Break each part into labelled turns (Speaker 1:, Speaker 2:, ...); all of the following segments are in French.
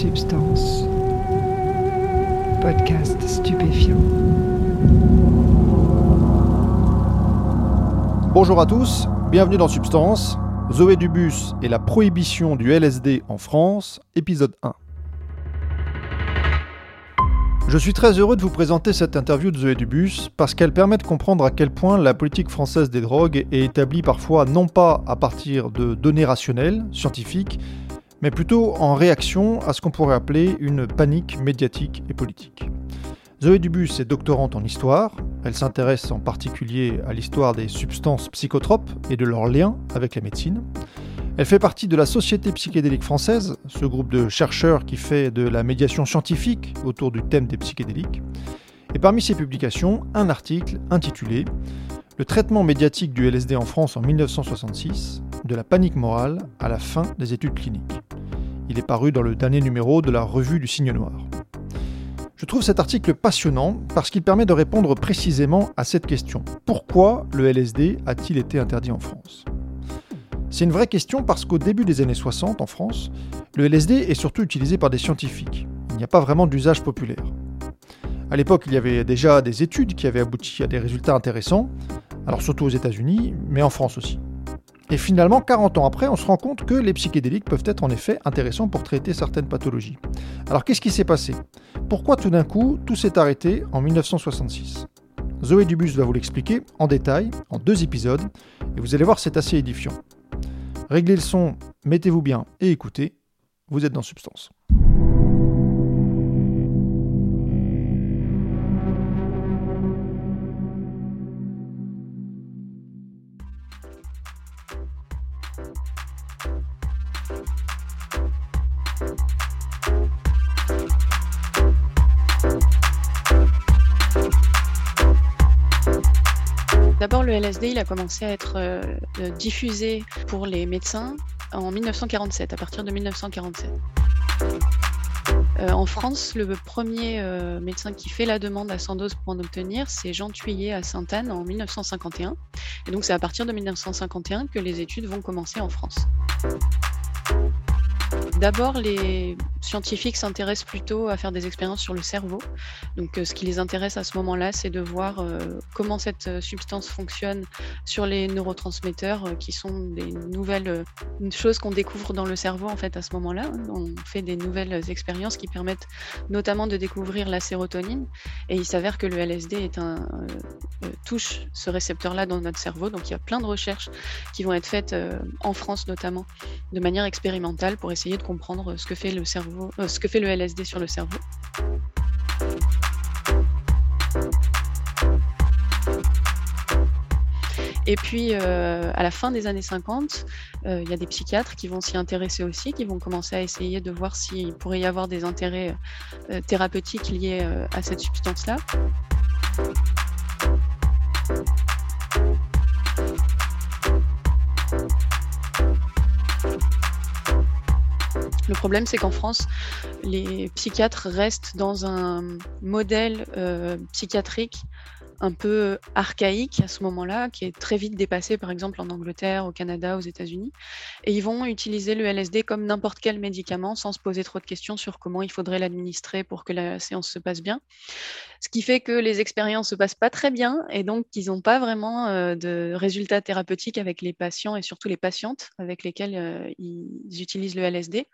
Speaker 1: Substance. Podcast stupéfiant.
Speaker 2: Bonjour à tous, bienvenue dans Substance, Zoé Dubus et la prohibition du LSD en France, épisode 1. Je suis très heureux de vous présenter cette interview de Zoé Dubus parce qu'elle permet de comprendre à quel point la politique française des drogues est établie parfois non pas à partir de données rationnelles, scientifiques, mais plutôt en réaction à ce qu'on pourrait appeler une panique médiatique et politique. Zoé Dubus est doctorante en histoire, elle s'intéresse en particulier à l'histoire des substances psychotropes et de leurs liens avec la médecine. Elle fait partie de la Société psychédélique française, ce groupe de chercheurs qui fait de la médiation scientifique autour du thème des psychédéliques. Et parmi ses publications, un article intitulé Le traitement médiatique du LSD en France en 1966, de la panique morale à la fin des études cliniques. Il est paru dans le dernier numéro de la revue du Signe Noir. Je trouve cet article passionnant parce qu'il permet de répondre précisément à cette question. Pourquoi le LSD a-t-il été interdit en France? C'est une vraie question parce qu'au début des années 60 en France, le LSD est surtout utilisé par des scientifiques. Il n'y a pas vraiment d'usage populaire. À l'époque, il y avait déjà des études qui avaient abouti à des résultats intéressants, alors surtout aux États-Unis, mais en France aussi. Et finalement, 40 ans après, on se rend compte que les psychédéliques peuvent être en effet intéressants pour traiter certaines pathologies. Alors qu'est-ce qui s'est passé? Pourquoi tout d'un coup tout s'est arrêté en 1966 Zoé Dubus va vous l'expliquer en détail, en deux épisodes, et vous allez voir, c'est assez édifiant. Réglez le son, mettez-vous bien et écoutez, vous êtes dans Substance.
Speaker 3: D'abord, le LSD, il a commencé à être euh, euh, diffusé pour les médecins en 1947, à partir de 1947. Euh, en France, le premier médecin qui fait la demande à Sandoz pour en obtenir, c'est Jean Thuillier à Sainte-Anne en 1951. Et donc c'est à partir de 1951 que les études vont commencer en France. D'abord, les scientifiques s'intéressent plutôt à faire des expériences sur le cerveau. Donc, euh, ce qui les intéresse à ce moment-là, c'est de voir euh, comment cette euh, substance fonctionne sur les neurotransmetteurs, qui sont des nouvelles choses qu'on découvre dans le cerveau en fait à ce moment-là. On fait des nouvelles expériences qui permettent notamment de découvrir la sérotonine. Et il s'avère que le LSD touche ce récepteur-là dans notre cerveau. Donc, il y a plein de recherches qui vont être faites en France notamment de manière expérimentale pour essayer de comprendre ce que fait le cerveau, euh, ce que fait le LSD sur le cerveau. Et puis, euh, à la fin des années 50, euh, il y a des psychiatres qui vont s'y intéresser aussi, qui vont commencer à essayer de voir s'il pourrait y avoir des intérêts thérapeutiques liés à cette substance-là. Problème, c'est qu'en France, les psychiatres restent dans un modèle euh, psychiatrique un peu archaïque à ce moment-là, qui est très vite dépassé par exemple en Angleterre, au Canada, aux États-Unis. Et ils vont utiliser le LSD comme n'importe quel médicament sans se poser trop de questions sur comment il faudrait l'administrer pour que la séance se passe bien. Ce qui fait que les expériences se passent pas très bien et donc ils n'ont pas vraiment euh, de résultats thérapeutiques avec les patients et surtout les patientes avec lesquelles euh, ils utilisent le LSD.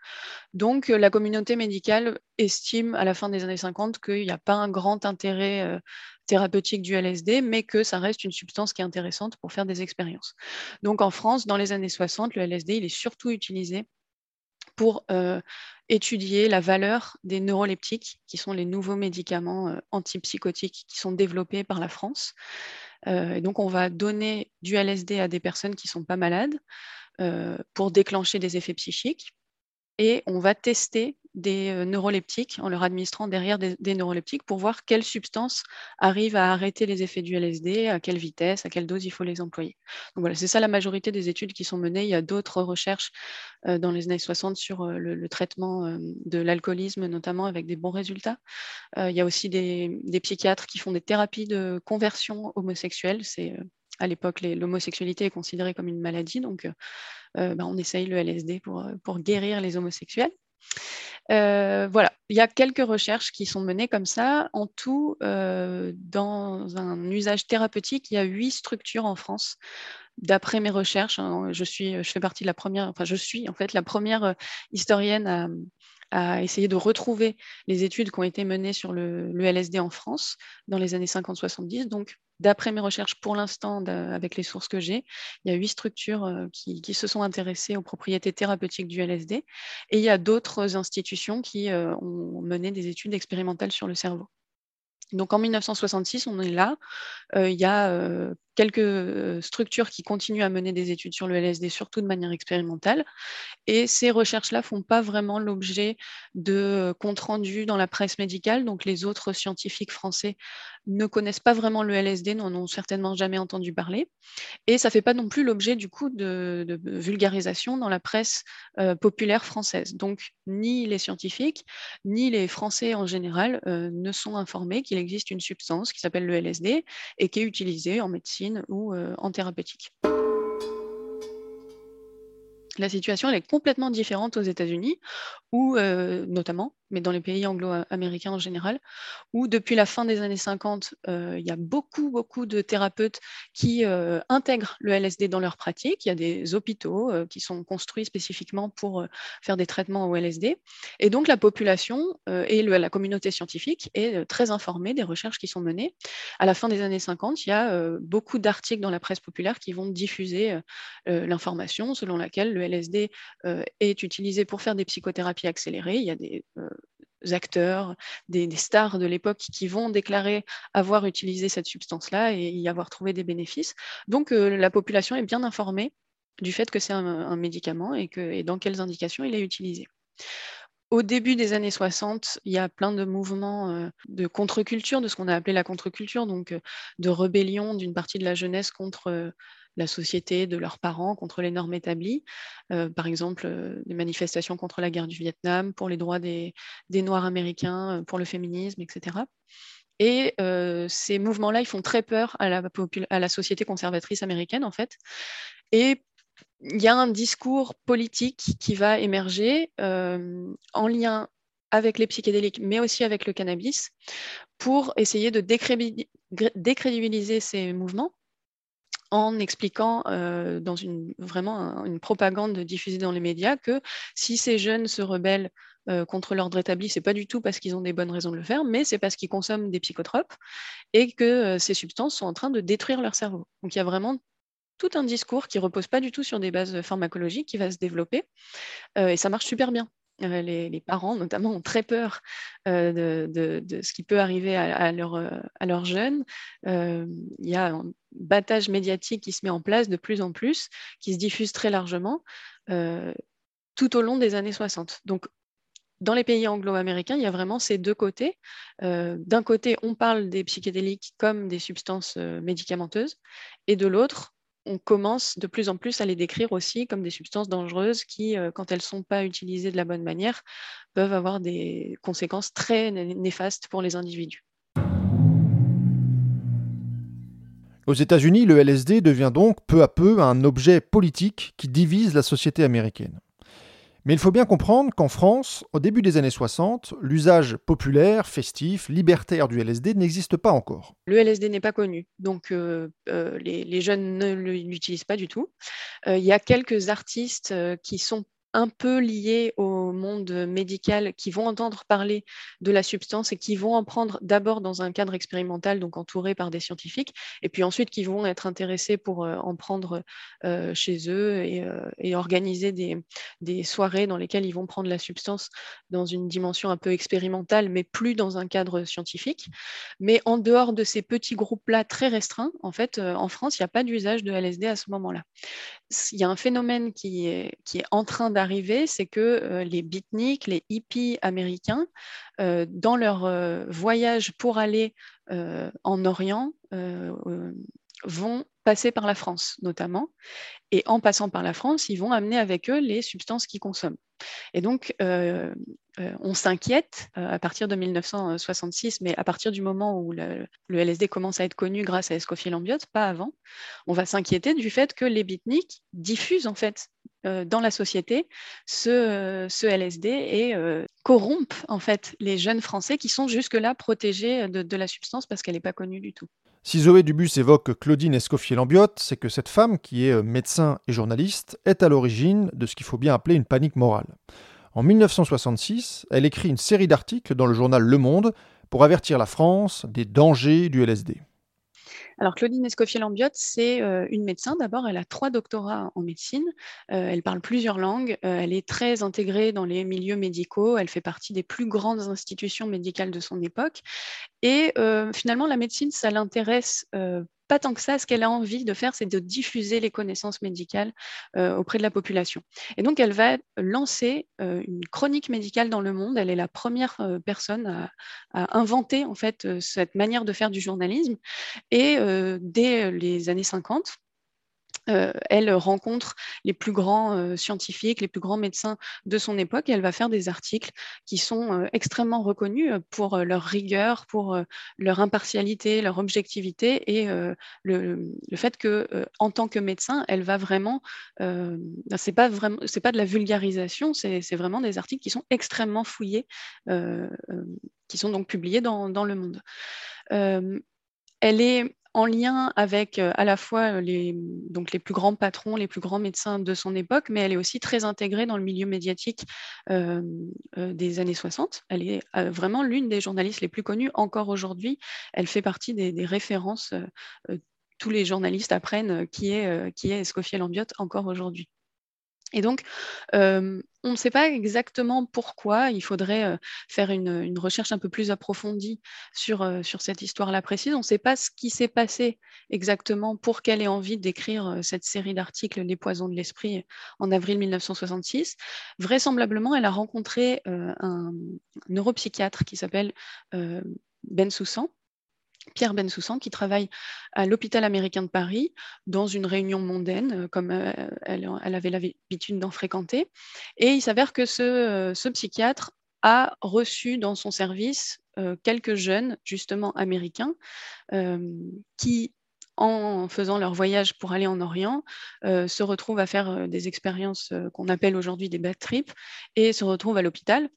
Speaker 3: Donc la communauté médicale estime à la fin des années 50 qu'il n'y a pas un grand intérêt euh, thérapeutique du LSD, mais que ça reste une substance qui est intéressante pour faire des expériences. Donc en France, dans les années 60, le LSD, il est surtout utilisé pour euh, étudier la valeur des neuroleptiques, qui sont les nouveaux médicaments euh, antipsychotiques qui sont développés par la France. Euh, et donc on va donner du LSD à des personnes qui ne sont pas malades pour déclencher des effets psychiques. Et on va tester des euh, neuroleptiques en leur administrant derrière des, neuroleptiques pour voir quelle substance arrive à arrêter les effets du LSD, à quelle vitesse, à quelle dose il faut les employer. Donc voilà, c'est ça la majorité des études qui sont menées. Il y a d'autres recherches euh, dans les années 60 sur euh, le, traitement de l'alcoolisme, notamment avec des bons résultats. il y a aussi des, psychiatres qui font des thérapies de conversion homosexuelle. C'est à l'époque, l'homosexualité est considérée comme une maladie, donc ben, on essaye le LSD pour, pour guérir les homosexuels. voilà, il y a quelques recherches qui sont menées comme ça. En tout, dans un usage thérapeutique, il y a huit structures en France d'après mes recherches, hein, je, suis, je fais partie de la première, enfin je suis en fait la première historienne à, à essayer de retrouver les études qui ont été menées sur le, LSD en France dans les années 50-70. Donc, d'après mes recherches pour l'instant, avec les sources que j'ai, il y a huit structures euh, qui, se sont intéressées aux propriétés thérapeutiques du LSD et il y a d'autres institutions qui euh, ont mené des études expérimentales sur le cerveau. Donc en 1966, on est là. Euh, il y a quelques euh, structures qui continuent à mener des études sur le LSD, surtout de manière expérimentale. Et ces recherches-là font pas vraiment l'objet de comptes rendus dans la presse médicale. Donc les autres scientifiques français ne connaissent pas vraiment le LSD, n'en ont certainement jamais entendu parler. Et ça fait pas non plus l'objet du coup de, vulgarisation dans la presse euh, populaire française. Donc ni les scientifiques, ni les Français en général euh, ne sont informés qu'il existe une substance qui s'appelle le LSD et qui est utilisée en médecine ou euh, en thérapeutique. La situation est complètement différente aux États-Unis, où euh, notamment mais dans les pays anglo-américains en général, où depuis la fin des années 50, euh, il y a beaucoup, beaucoup de thérapeutes qui euh, intègrent le LSD dans leur pratique. Il y a des hôpitaux euh, qui sont construits spécifiquement pour faire des traitements au LSD. Et donc la population et la communauté scientifique est très informée des recherches qui sont menées. À la fin des années 50, il y a beaucoup d'articles dans la presse populaire qui vont diffuser l'information selon laquelle le LSD est utilisé pour faire des psychothérapies accélérées. Il y a des acteurs, des, stars de l'époque qui vont déclarer avoir utilisé cette substance-là et y avoir trouvé des bénéfices. Donc euh, la population est bien informée du fait que c'est un, médicament et, dans quelles indications il est utilisé. Au début des années 60, il y a plein de mouvements euh, de contre-culture, de ce qu'on a appelé la contre-culture, donc euh, de rébellion d'une partie de la jeunesse contre la société, de leurs parents, contre les normes établies. Euh, par exemple, euh, des manifestations contre la guerre du Vietnam, pour les droits des, Noirs américains, euh, pour le féminisme, etc. Et ces mouvements-là, ils font très peur à la, société conservatrice américaine, en fait. Il y a un discours politique qui va émerger en lien avec les psychédéliques, mais aussi avec le cannabis, pour essayer de décrédibiliser ces mouvements en expliquant euh, dans une, vraiment propagande diffusée dans les médias que si ces jeunes se rebellent euh, contre l'ordre établi, c'est pas du tout parce qu'ils ont des bonnes raisons de le faire, mais c'est parce qu'ils consomment des psychotropes et que euh, ces substances sont en train de détruire leur cerveau. Donc il y a vraiment tout un discours qui repose pas du tout sur des bases pharmacologiques qui va se développer et ça marche super bien. Euh, les, parents, notamment, ont très peur euh, de, ce qui peut arriver à, euh, leurs jeunes. il y a un battage médiatique qui se met en place de plus en plus, qui se diffuse très largement tout au long des années 60. Donc, dans les pays anglo-américains, il y a vraiment ces deux côtés. D'un côté, on parle des psychédéliques comme des substances médicamenteuses, et de l'autre, on commence de plus en plus à les décrire aussi comme des substances dangereuses qui, euh, quand elles ne sont pas utilisées de la bonne manière, peuvent avoir des conséquences très néfastes pour les individus.
Speaker 2: Aux États-Unis, le LSD devient donc peu à peu un objet politique qui divise la société américaine. Mais il faut bien comprendre qu'en France, au début des années 60, l'usage populaire, festif, libertaire du LSD n'existe pas encore.
Speaker 3: Le LSD n'est pas connu, donc euh, euh, les, jeunes ne l'utilisent pas du tout. Euh, il y a quelques artistes qui sont un peu liés au monde médical qui vont entendre parler de la substance et qui vont en prendre d'abord dans un cadre expérimental, donc entouré par des scientifiques, et puis ensuite qui vont être intéressés pour euh, en prendre euh, chez eux et, euh, organiser des, soirées dans lesquelles ils vont prendre la substance dans une dimension un peu expérimentale, mais plus dans un cadre scientifique. Mais en dehors de ces petits groupes-là très restreints, en fait, en France, il n'y a pas d'usage de LSD à ce moment-là. Il y a un phénomène qui est, qui est en train d'arriver, c'est que euh, les beatniks, les hippies américains, euh, dans leur euh, voyage pour aller en Orient, vont passer par la France notamment. Et en passant par la France, ils vont amener avec eux les substances qu'ils consomment. Et donc, on s'inquiète à partir de 1966, mais à partir du moment où le, LSD commence à être connu grâce à Escoffier Lambiote, pas avant, on va s'inquiéter du fait que les beatniks diffusent en fait dans la société ce, ce LSD et corrompt en fait les jeunes Français qui sont jusque-là protégés de, de la substance parce qu'elle n'est pas connue du tout.
Speaker 2: Si Zoé Dubus évoque Claudine Escoffier-Lambiotte, c'est que cette femme, qui est médecin et journaliste, est à l'origine de ce qu'il faut bien appeler une panique morale. En 1966, elle écrit une série d'articles dans le journal Le Monde pour avertir la France des dangers du LSD.
Speaker 3: Alors, Claudine Escoffier-Lambiotte, c'est euh, une médecin. D'abord, elle a trois doctorats en médecine. Euh, elle parle plusieurs langues. Euh, elle est très intégrée dans les milieux médicaux. Elle fait partie des plus grandes institutions médicales de son époque. Et finalement, la médecine, ça l'intéresse pas tant que ça. Ce qu'elle a envie de faire, c'est de diffuser les connaissances médicales euh, auprès de la population. Et donc, elle va lancer euh, une chronique médicale dans le monde. Elle est la première euh, personne à, à, inventer en fait cette manière de faire du journalisme. Et dès les années 50, euh, elle rencontre les plus grands euh, scientifiques, les plus grands médecins de son époque et elle va faire des articles qui sont euh, extrêmement reconnus pour leur rigueur, pour leur impartialité, leur objectivité et le, fait que en tant que médecin, elle va vraiment, c'est pas vraiment, c'est pas de la vulgarisation, c'est vraiment des articles qui sont extrêmement fouillés, qui sont donc publiés dans, dans le monde. elle est en lien avec euh, à la fois les, donc les plus grands patrons, les plus grands médecins de son époque, mais elle est aussi très intégrée dans le milieu médiatique euh, euh, des années 60. Elle est vraiment l'une des journalistes les plus connues encore aujourd'hui. Elle fait partie des, références. tous les journalistes apprennent qui est, qui est Escoffier Lambiotte encore aujourd'hui. Et donc, on ne sait pas exactement pourquoi. Il faudrait faire une, recherche un peu plus approfondie sur, sur cette histoire-là précise. On ne sait pas ce qui s'est passé exactement pour qu'elle ait envie d'écrire cette série d'articles Les poisons de l'esprit en avril 1966. Vraisemblablement, elle a rencontré un neuropsychiatre qui s'appelle Ben Soussan Pierre Bensoussan, qui travaille à l'hôpital américain de Paris, dans une réunion mondaine, euh, comme euh, elle, avait l'habitude d'en fréquenter. Et il s'avère que ce, euh, ce, psychiatre a reçu dans son service quelques jeunes, justement américains, qui en faisant leur voyage pour aller en Orient, euh, se retrouvent à faire euh, des expériences euh, qu'on appelle aujourd'hui des bad trips et se retrouvent à l'hôpital.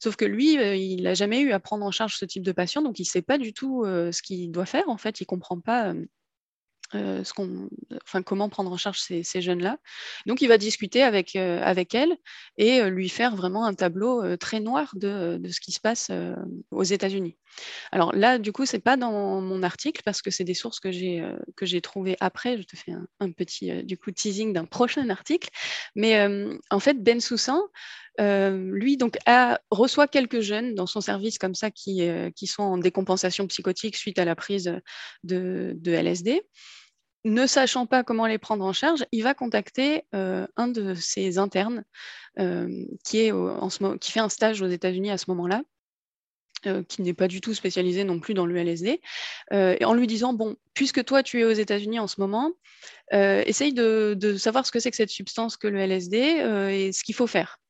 Speaker 3: Sauf que lui, il n'a jamais eu à prendre en charge ce type de patient, donc il ne sait pas du tout ce qu'il doit faire. En fait, il ne comprend pas euh, comment prendre en charge ces, jeunes-là. Donc, il va discuter avec, euh, avec elle et euh, lui faire vraiment un tableau très noir de, de, ce qui se passe aux États-Unis. Alors là, du coup, c'est pas dans mon article parce que c'est des sources que j'ai que j'ai trouvées après. Je te fais un, petit du coup teasing d'un prochain article. Mais en fait, Ben Soussan, lui, donc, reçoit quelques jeunes dans son service comme ça qui, qui sont en décompensation psychotique suite à la prise de, LSD ne sachant pas comment les prendre en charge, il va contacter euh, un de ses internes euh, qui, fait un stage aux États-Unis à ce moment-là. Euh, qui n'est pas du tout spécialisé non plus dans le LSD, en lui disant, bon, puisque toi tu es aux États-Unis en ce moment, essaye de, savoir ce que c'est que cette substance que le LSD et ce qu'il faut faire.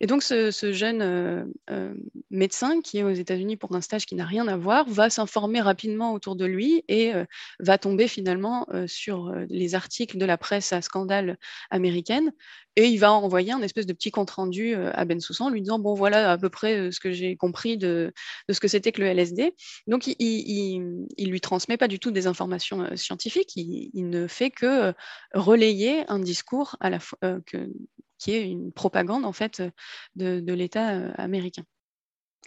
Speaker 3: Et donc, ce, jeune euh, euh, médecin qui est aux États-Unis pour un stage qui n'a rien à voir va s'informer rapidement autour de lui et euh, va tomber finalement sur les articles de la presse à scandale américaine. Et il va envoyer un espèce de petit compte-rendu à Ben Soussan, lui disant Bon, voilà à peu près ce que j'ai compris de, ce que c'était que le LSD. Donc, il, ne lui transmet pas du tout des informations scientifiques, il, ne fait que relayer un discours à la que, qui est une propagande en fait de, l'État euh, américain.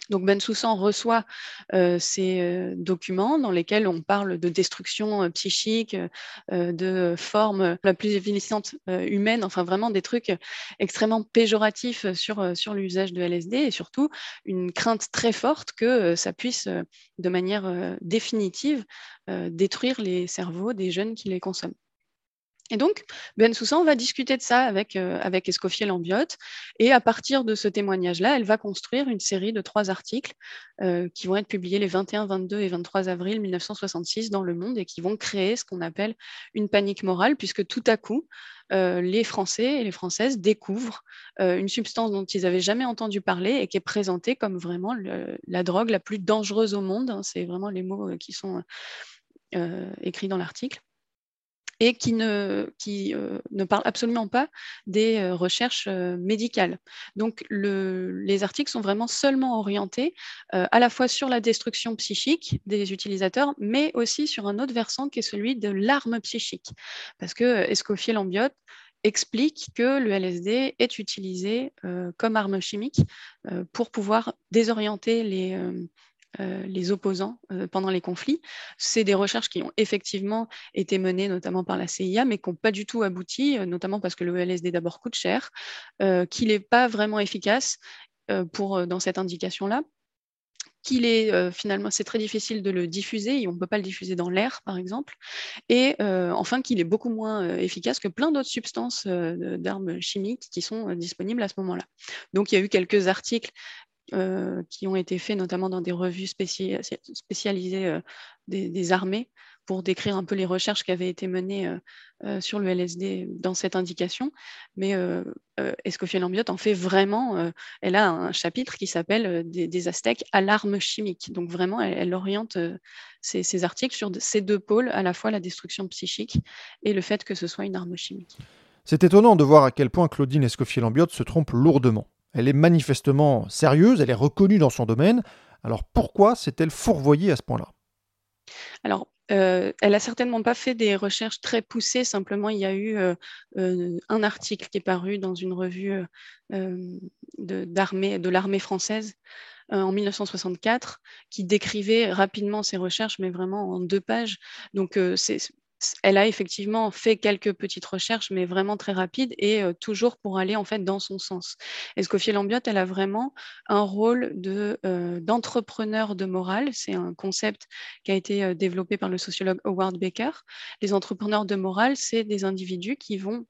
Speaker 3: Donc Ben Soussan reçoit euh, ces euh, documents dans lesquels on parle de destruction psychique, de forme la plus évidente humaine, enfin vraiment des trucs extrêmement péjoratifs sur l'usage de LSD et surtout une crainte très forte que ça puisse de manière définitive détruire les cerveaux des jeunes qui les consomment. Et donc, Ben Soussan va discuter de ça avec, euh, Escoffier Lambiotte. Et à partir de ce témoignage-là, elle va construire une série de trois articles euh, qui vont être publiés les 21, 22 et 23 avril 1966 dans Le Monde et qui vont créer ce qu'on appelle une panique morale, puisque tout à coup, euh, les Français et les Françaises découvrent une substance dont ils n'avaient jamais entendu parler et qui est présentée comme vraiment la drogue la plus dangereuse au monde. C'est vraiment les mots qui sont écrits dans l'article. Et qui ne, qui, ne parle absolument pas des recherches médicales. Donc les articles sont vraiment seulement orientés à la fois sur la destruction psychique des utilisateurs, mais aussi sur un autre versant qui est celui de l'arme psychique. Parce que Escoffier Lambiotte explique que le LSD est utilisé comme arme chimique pour pouvoir désorienter les, euh, les opposants euh, pendant les conflits. C'est des recherches qui ont effectivement été menées notamment par la CIA, mais qui n'ont pas du tout abouti, euh, notamment parce que le LSD d'abord coûte cher, qu'il n'est pas vraiment efficace pour, dans cette indication-là qu'il est finalement, c'est très difficile de le diffuser, on ne peut pas le diffuser dans l'air, par exemple, et enfin qu'il est beaucoup moins efficace que plein d'autres substances d'armes chimiques qui sont disponibles à ce moment-là. Donc il y a eu quelques articles euh, qui ont été faits notamment dans des revues spécialisées euh, des, armées pour décrire un peu les recherches qui avaient été menées euh, sur le LSD dans cette indication. Mais Escoffier Lambiotte en fait vraiment, elle a un chapitre qui s'appelle des, Aztèques à l'arme chimique. Donc vraiment, elle, oriente ses, articles sur ces deux pôles, à la fois la destruction psychique et le fait que ce soit une arme chimique.
Speaker 2: C'est étonnant de voir à quel point Claudine Escoffier-Lambiotte se trompe lourdement. Elle est manifestement sérieuse, elle est reconnue dans son domaine. Alors pourquoi s'est-elle fourvoyée à ce point-là?
Speaker 3: Alors, euh, elle a certainement pas fait des recherches très poussées. Simplement, il y a eu euh, euh, un article qui est paru dans une revue de l'armée française en 1964 qui décrivait rapidement ses recherches, mais vraiment en deux pages. Donc, c'est elle a effectivement fait quelques petites recherches, mais vraiment très rapides et toujours pour aller en fait dans son sens. Escoffier Lambiotte, elle a vraiment un rôle de d'entrepreneur de morale. C'est un concept qui a été développé par le sociologue Howard Baker. Les entrepreneurs de morale, c'est des individus qui vont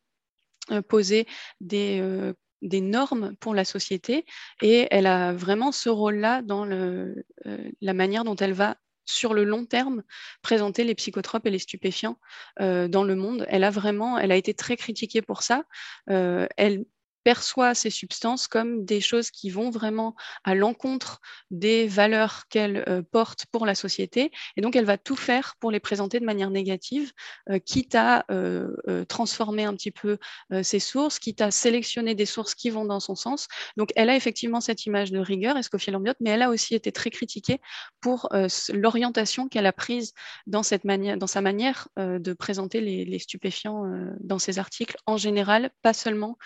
Speaker 3: poser des des normes pour la société et elle a vraiment ce rôle-là dans la manière dont elle va sur le long terme présenter les psychotropes et les stupéfiants euh, dans le monde. Elle a vraiment, elle a été très critiquée pour ça. Euh, elle perçoit ces substances comme des choses qui vont vraiment à l'encontre des valeurs qu'elle euh, porte pour la société. Et donc, elle va tout faire pour les présenter de manière négative, euh, quitte à euh, transformer un petit peu ses sources, quitte à sélectionner des sources qui vont dans son sens. Donc, elle a effectivement cette image de rigueur, Escoffier Lambiotte, mais elle a aussi été très critiquée pour l'orientation qu'elle a prise dans, cette dans sa manière de présenter les, stupéfiants dans ses articles en général, pas seulement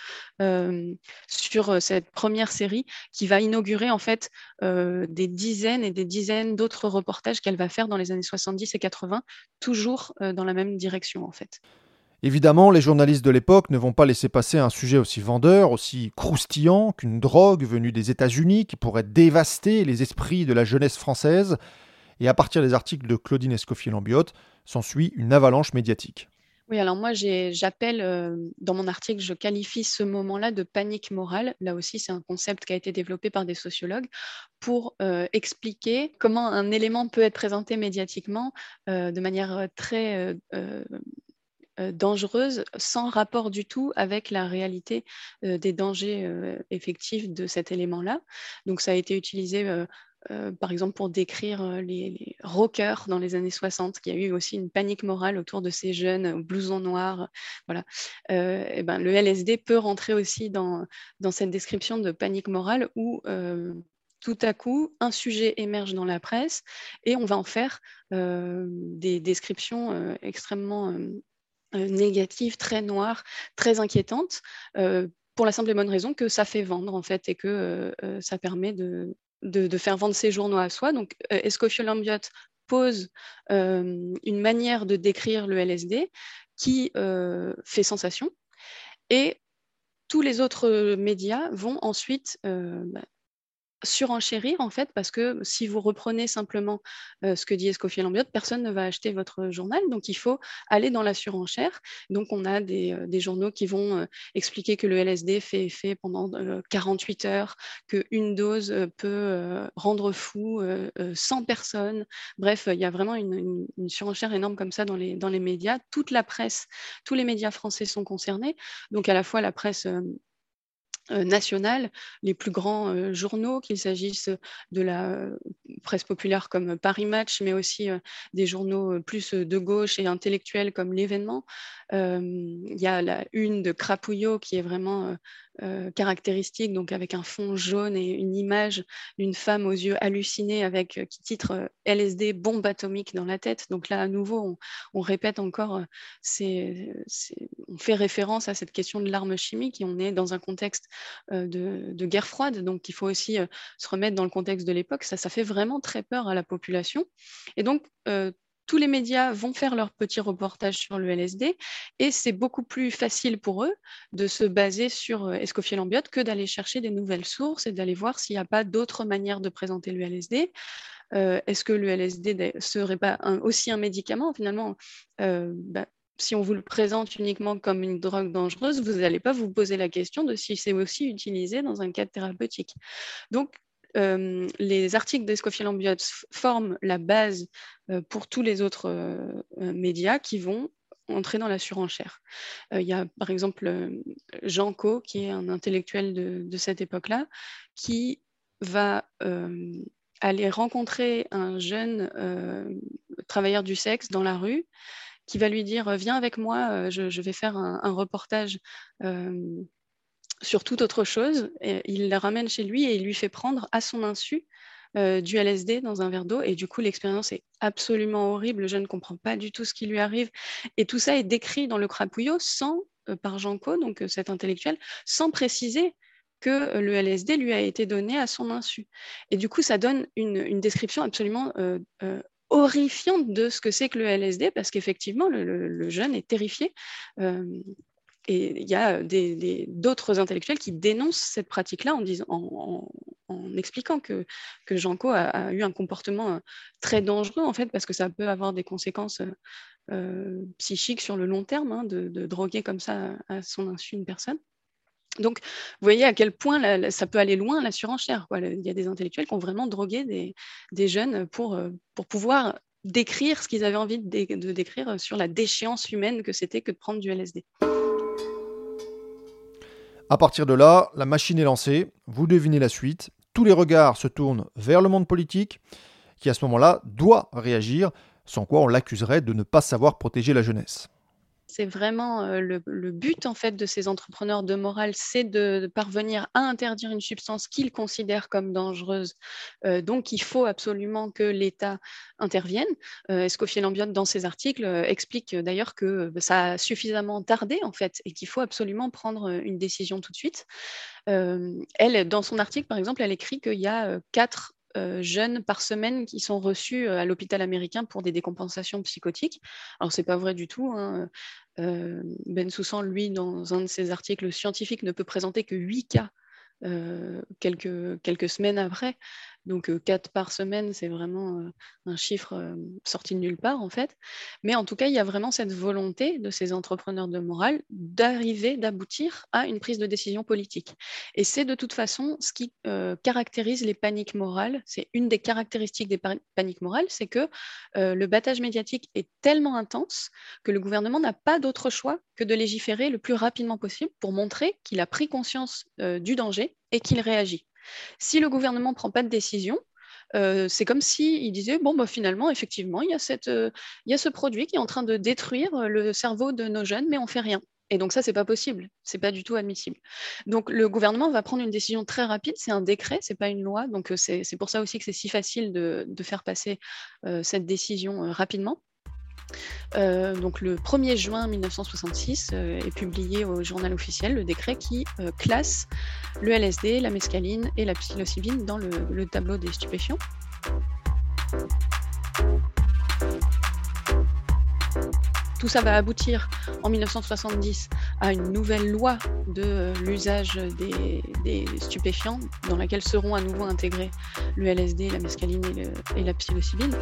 Speaker 3: sur euh, cette première série qui va inaugurer en fait euh, des dizaines et des dizaines d'autres reportages qu'elle va faire dans les années 70 et 80, toujours dans la même direction en fait.
Speaker 2: Évidemment, les journalistes de l'époque ne vont pas laisser passer un sujet aussi vendeur, aussi croustillant qu'une drogue venue des États-Unis qui pourrait dévaster les esprits de la jeunesse française. Et à partir des articles de Claudine Escoffier-Lambiotte, s'ensuit une avalanche médiatique.
Speaker 3: Oui, alors moi, j'appelle, euh, dans mon article, je qualifie ce moment-là de panique morale. Là aussi, c'est un concept qui a été développé par des sociologues pour euh, expliquer comment un élément peut être présenté médiatiquement euh, de manière très dangereuse, sans rapport du tout avec la réalité des dangers effectifs de cet élément-là. Donc, ça a été utilisé euh, par exemple pour décrire euh, les, rockers dans les années 60, qu'il y a eu aussi une panique morale autour de ces jeunes blousons noirs. Voilà. Euh, et ben, le LSD peut rentrer aussi dans cette description de panique morale où tout à coup, un sujet émerge dans la presse et on va en faire des descriptions extrêmement négatives, très noires, très inquiétantes pour la simple et bonne raison que ça fait vendre en fait et que ça permet de, de, faire vendre ses journaux à soi. Donc, euh, pose euh, une manière de décrire le LSD qui euh, fait sensation. Et tous les autres médias vont ensuite bah, surenchérir en fait parce que si vous reprenez simplement ce que dit Escoffier Lambiotte, personne ne va acheter votre journal, donc il faut aller dans la surenchère. Donc on a des, euh, journaux qui vont expliquer que le LSD fait effet pendant 48 heures, qu'une dose peut rendre fou 100 personnes. Bref, il y a vraiment une, surenchère énorme comme ça dans les, dans les médias. Toute la presse, tous les médias français sont concernés, donc à la fois la presse nationales, les plus grands euh, journaux, qu'il s'agisse de la euh, presse populaire comme Paris Match, mais aussi des journaux plus de gauche et intellectuels comme L'événement. Il y a la une de Crapouillot qui est vraiment caractéristique, donc avec un fond jaune et une image d'une femme aux yeux hallucinés avec qui titre LSD bombe atomique dans la tête. Donc là, à nouveau, on, répète encore, on fait référence à cette question de l'arme chimique et on est dans un contexte de, guerre froide. Donc, il faut aussi se remettre dans le contexte de l'époque. Ça, ça fait vraiment très peur à la population. Et donc, tous les médias vont faire leur petit reportage sur le LSD et c'est beaucoup plus facile pour eux de se baser sur Escoffier Lambiotte que d'aller chercher des nouvelles sources et d'aller voir s'il n'y a pas d'autres manières de présenter le LSD. Est-ce que le LSD serait pas aussi un médicament? Finalement bah, si on vous le présente uniquement comme une drogue dangereuse, vous n'allez pas vous poser la question de si c'est aussi utilisé dans un cadre thérapeutique. Donc, euh, les articles d'Escoffier Lambiotte forment la base euh, pour tous les autres euh, médias qui vont entrer dans la surenchère. Il y a par exemple Jean Co, qui est un intellectuel de cette époque-là, qui va aller rencontrer un jeune travailleur du sexe dans la rue qui va lui dire Viens avec moi, je, vais faire un, reportage sur toute autre chose. Il la ramène chez lui et il lui fait prendre à son insu euh, du LSD dans un verre d'eau. Et du coup, l'expérience est absolument horrible. Le jeune ne comprend pas du tout ce qui lui arrive. Et tout ça est décrit dans le crapouillot sans, par Jean Co, donc cet intellectuel, sans préciser que le LSD lui a été donné à son insu. Et du coup, ça donne une, description absolument horrifiante de ce que c'est que le LSD, parce qu'effectivement, le, jeune est terrifié. Euh, et il y a d'autres intellectuels qui dénoncent cette pratique-là en, expliquant que, que Janko a, eu un comportement euh, très dangereux, en fait, parce que ça peut avoir des conséquences euh, psychiques sur le long terme, hein, de, droguer comme ça à son insu une personne. Donc, vous voyez à quel point ça peut aller loin, la surenchère. Il y a des intellectuels qui ont vraiment drogué des, jeunes pour, euh, pour pouvoir décrire ce qu'ils avaient envie de, décrire sur la déchéance humaine que c'était que de prendre du LSD.
Speaker 2: À partir de là, la machine est lancée, vous devinez la suite, tous les regards se tournent vers le monde politique, qui à ce moment-là doit réagir, sans quoi on l'accuserait de ne pas savoir protéger la jeunesse
Speaker 3: c'est vraiment le, but en fait de ces entrepreneurs de morale, c'est de, parvenir à interdire une substance qu'ils considèrent comme dangereuse. donc il faut absolument que l'État intervienne. Escoffier Lambiotte dans ses articles explique d'ailleurs que ça a suffisamment tardé en fait et qu'il faut absolument prendre une décision tout de suite. elle, dans son article par exemple, elle écrit qu'il y a quatre euh, jeunes par semaine qui sont reçus euh, à l'hôpital américain pour des décompensations psychotiques. Alors, c'est pas vrai du tout. Hein. Euh, ben Soussan, lui, dans un de ses articles scientifiques, ne peut présenter que 8 cas quelques, quelques semaines après. Donc 4 par semaine, c'est vraiment un chiffre sorti de nulle part en fait. Mais en tout cas, il y a vraiment cette volonté de ces entrepreneurs de morale d'arriver, d'aboutir à une prise de décision politique. Et c'est de toute façon ce qui caractérise les paniques morales. C'est une des caractéristiques des paniques morales, c'est que le battage médiatique est tellement intense que le gouvernement n'a pas d'autre choix que de légiférer le plus rapidement possible pour montrer qu'il a pris conscience du danger et qu'il réagit. Si le gouvernement ne prend pas de décision, euh, c'est comme s'il disait bon bah finalement effectivement il y, a euh, ce produit qui est en train de détruire le cerveau de nos jeunes mais on fait rien. Et donc ça c'est pas possible. C'est pas du tout admissible. Donc le gouvernement va prendre une décision très rapide. C'est un décret c'est pas une loi. Donc euh, c'est pour ça aussi que c'est si facile de faire passer cette décision rapidement euh, donc le 1er juin 1966 euh, est publié au journal officiel le décret qui euh, classe le LSD, la mescaline et la psilocybine dans le, tableau des stupéfiants. Tout ça va aboutir en 1970 à une nouvelle loi de l'usage des, stupéfiants dans laquelle seront à nouveau intégrés le LSD, la mescaline et, et la psilocybine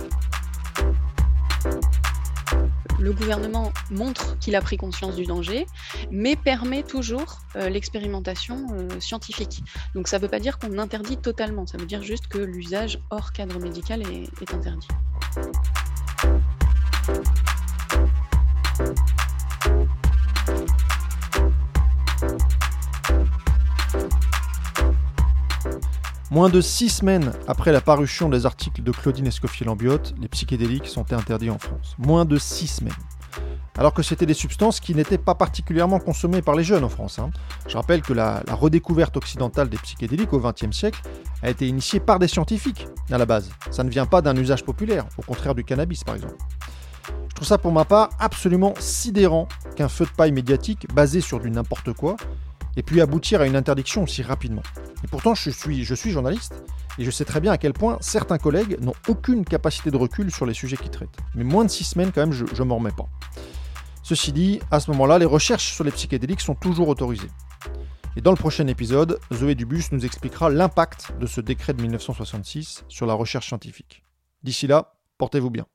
Speaker 3: le gouvernement montre qu'il a pris conscience du danger, mais permet toujours euh, l'expérimentation euh, scientifique. Donc ça ne veut pas dire qu'on interdit totalement, ça veut dire juste que l'usage hors cadre médical est interdit.
Speaker 2: Moins de six semaines après la parution des articles de Claudine Escoffier-Lambiotte, les psychédéliques sont interdits en France. Moins de six semaines alors que c'était des substances qui n'étaient pas particulièrement consommées par les jeunes en France. Hein. Je rappelle que la, redécouverte occidentale des psychédéliques au XXe siècle a été initiée par des scientifiques à la base. Ça ne vient pas d'un usage populaire, au contraire du cannabis par exemple. Je trouve ça pour ma part absolument sidérant qu'un feu de paille médiatique basé sur du n'importe quoi ait pu aboutir à une interdiction aussi rapidement. Et pourtant, je suis, je suis journaliste et je sais très bien à quel point certains collègues n'ont aucune capacité de recul sur les sujets qu'ils traitent. Mais moins de six semaines, quand même, je ne m'en remets pas. Ceci dit, à ce moment-là, les recherches sur les psychédéliques sont toujours autorisées. Et dans le prochain épisode, Zoé Dubus nous expliquera l'impact de ce décret de 1966 sur la recherche scientifique. D'ici là, portez-vous bien.